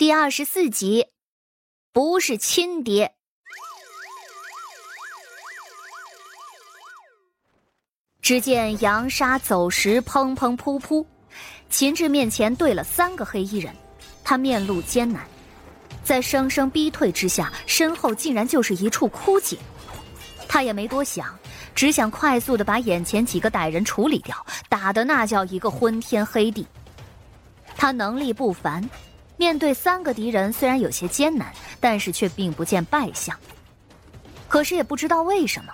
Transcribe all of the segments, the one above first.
第二十四集，不是亲爹。只见扬沙走石，砰砰噗噗，秦志面前对了三个黑衣人，他面露艰难，在生生逼退之下，身后竟然就是一处枯井。他也没多想，只想快速的把眼前几个歹人处理掉，打的那叫一个昏天黑地。他能力不凡。面对三个敌人，虽然有些艰难，但是却并不见败相。可是也不知道为什么，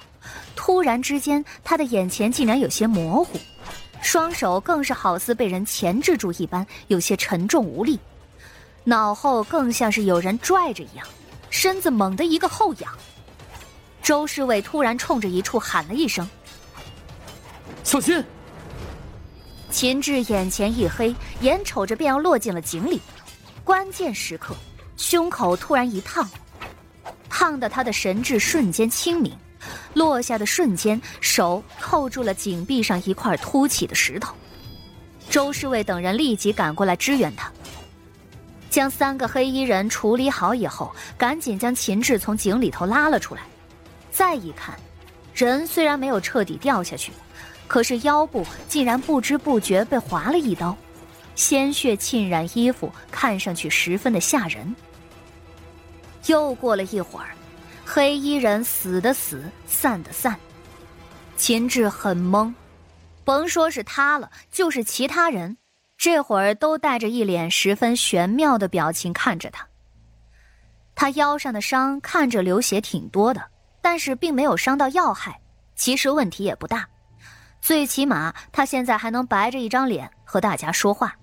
突然之间，他的眼前竟然有些模糊，双手更是好似被人钳制住一般，有些沉重无力，脑后更像是有人拽着一样，身子猛地一个后仰。周侍卫突然冲着一处喊了一声：“小心！”秦志眼前一黑，眼瞅着便要落进了井里。关键时刻，胸口突然一烫，烫的他的神智瞬间清明，落下的瞬间，手扣住了井壁上一块凸起的石头。周侍卫等人立即赶过来支援他，将三个黑衣人处理好以后，赶紧将秦志从井里头拉了出来。再一看，人虽然没有彻底掉下去，可是腰部竟然不知不觉被划了一刀。鲜血浸染衣服，看上去十分的吓人。又过了一会儿，黑衣人死的死，散的散。秦志很懵，甭说是他了，就是其他人，这会儿都带着一脸十分玄妙的表情看着他。他腰上的伤看着流血挺多的，但是并没有伤到要害，其实问题也不大。最起码他现在还能白着一张脸和大家说话。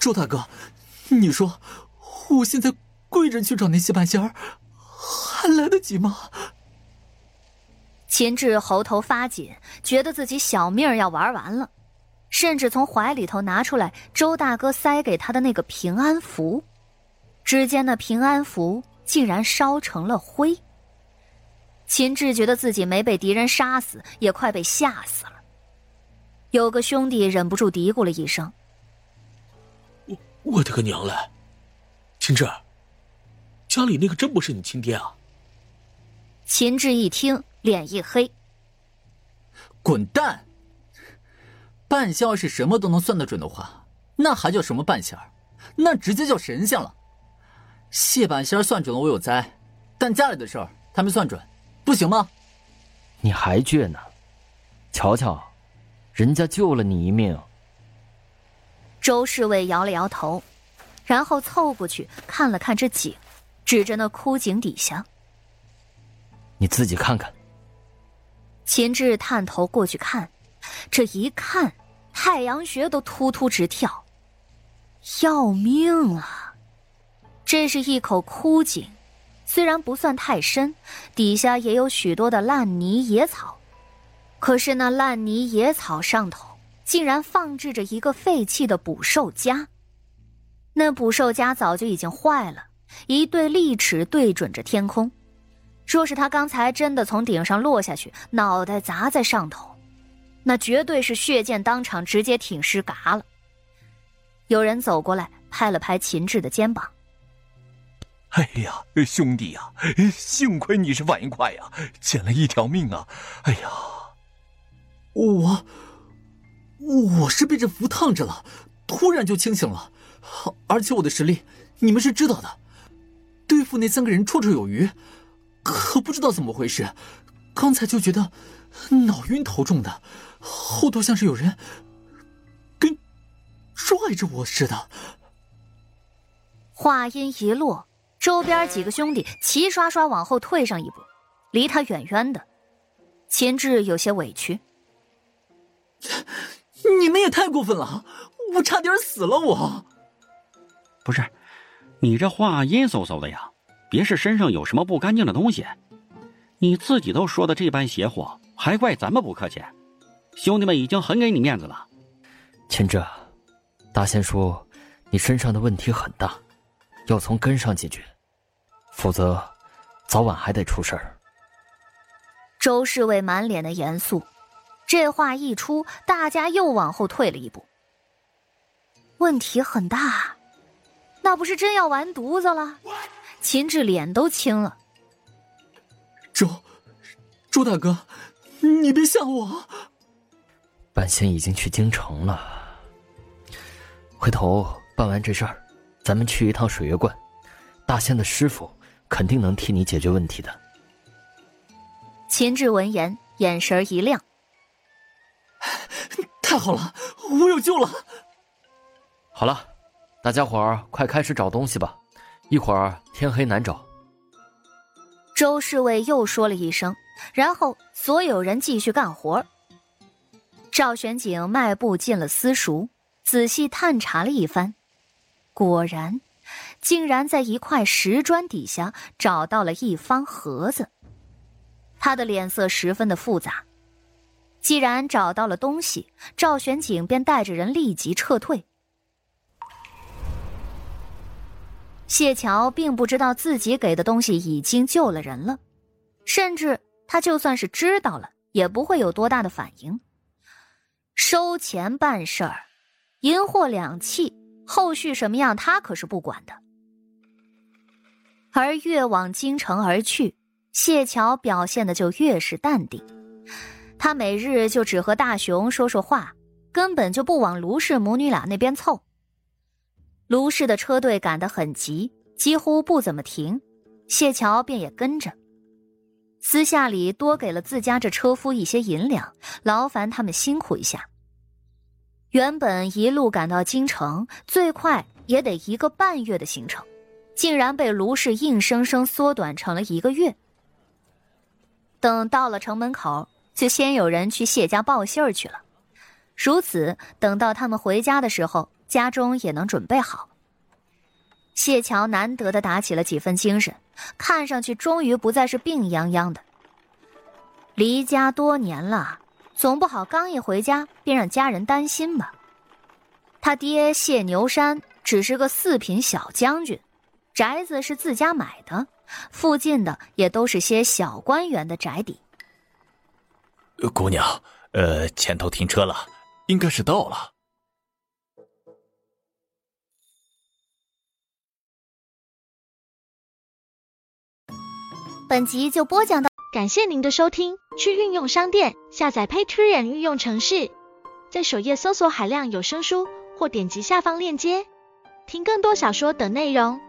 周大哥，你说我现在跪着去找那些半仙儿，还来得及吗？秦志喉头发紧，觉得自己小命要玩完了，甚至从怀里头拿出来周大哥塞给他的那个平安符，只见那平安符竟然烧成了灰。秦志觉得自己没被敌人杀死，也快被吓死了。有个兄弟忍不住嘀咕了一声：“我我的个娘嘞！秦志，家里那个真不是你亲爹啊？”秦志一听，脸一黑：“滚蛋！半仙是什么都能算得准的话，那还叫什么半仙那直接叫神仙了。谢半仙算准了我有灾，但家里的事儿他没算准，不行吗？你还倔呢？瞧瞧。”人家救了你一命。周侍卫摇了摇头，然后凑过去看了看这井，指着那枯井底下：“你自己看看。”秦志探头过去看，这一看，太阳穴都突突直跳，要命啊！这是一口枯井，虽然不算太深，底下也有许多的烂泥野草。可是那烂泥野草上头，竟然放置着一个废弃的捕兽夹。那捕兽夹早就已经坏了，一对利齿对准着天空。若是他刚才真的从顶上落下去，脑袋砸在上头，那绝对是血溅当场，直接挺尸嘎了。有人走过来，拍了拍秦志的肩膀：“哎呀，兄弟呀，幸亏你是反应快呀，捡了一条命啊！哎呀。”我，我是被这符烫着了，突然就清醒了，而且我的实力你们是知道的，对付那三个人绰绰有余，可不知道怎么回事，刚才就觉得脑晕头重的，后头像是有人跟拽着我似的。话音一落，周边几个兄弟齐刷刷往后退上一步，离他远远的。秦志有些委屈。你们也太过分了！我差点死了，我。不是，你这话阴飕飕的呀，别是身上有什么不干净的东西？你自己都说的这般邪乎，还怪咱们不客气？兄弟们已经很给你面子了。秦志，大仙说你身上的问题很大，要从根上解决，否则早晚还得出事儿。周侍卫满脸的严肃。这话一出，大家又往后退了一步。问题很大，那不是真要完犊子了？秦志脸都青了。周，周大哥，你别吓我。半仙已经去京城了，回头办完这事儿，咱们去一趟水月观，大仙的师傅肯定能替你解决问题的。秦志闻言，眼神一亮。太好了，我有救了！好了，大家伙儿快开始找东西吧，一会儿天黑难找。周侍卫又说了一声，然后所有人继续干活。赵玄景迈步进了私塾，仔细探查了一番，果然，竟然在一块石砖底下找到了一方盒子。他的脸色十分的复杂。既然找到了东西，赵玄景便带着人立即撤退。谢桥并不知道自己给的东西已经救了人了，甚至他就算是知道了，也不会有多大的反应。收钱办事儿，银货两讫，后续什么样他可是不管的。而越往京城而去，谢桥表现的就越是淡定。他每日就只和大雄说说话，根本就不往卢氏母女俩那边凑。卢氏的车队赶得很急，几乎不怎么停，谢桥便也跟着。私下里多给了自家这车夫一些银两，劳烦他们辛苦一下。原本一路赶到京城，最快也得一个半月的行程，竟然被卢氏硬生生缩短成了一个月。等到了城门口。就先有人去谢家报信儿去了，如此等到他们回家的时候，家中也能准备好。谢桥难得的打起了几分精神，看上去终于不再是病殃殃的。离家多年了，总不好刚一回家便让家人担心吧。他爹谢牛山只是个四品小将军，宅子是自家买的，附近的也都是些小官员的宅邸。姑娘，呃，前头停车了，应该是到了。本集就播讲到，感谢您的收听。去运用商店下载 Patreon 运用城市，在首页搜索海量有声书，或点击下方链接听更多小说等内容。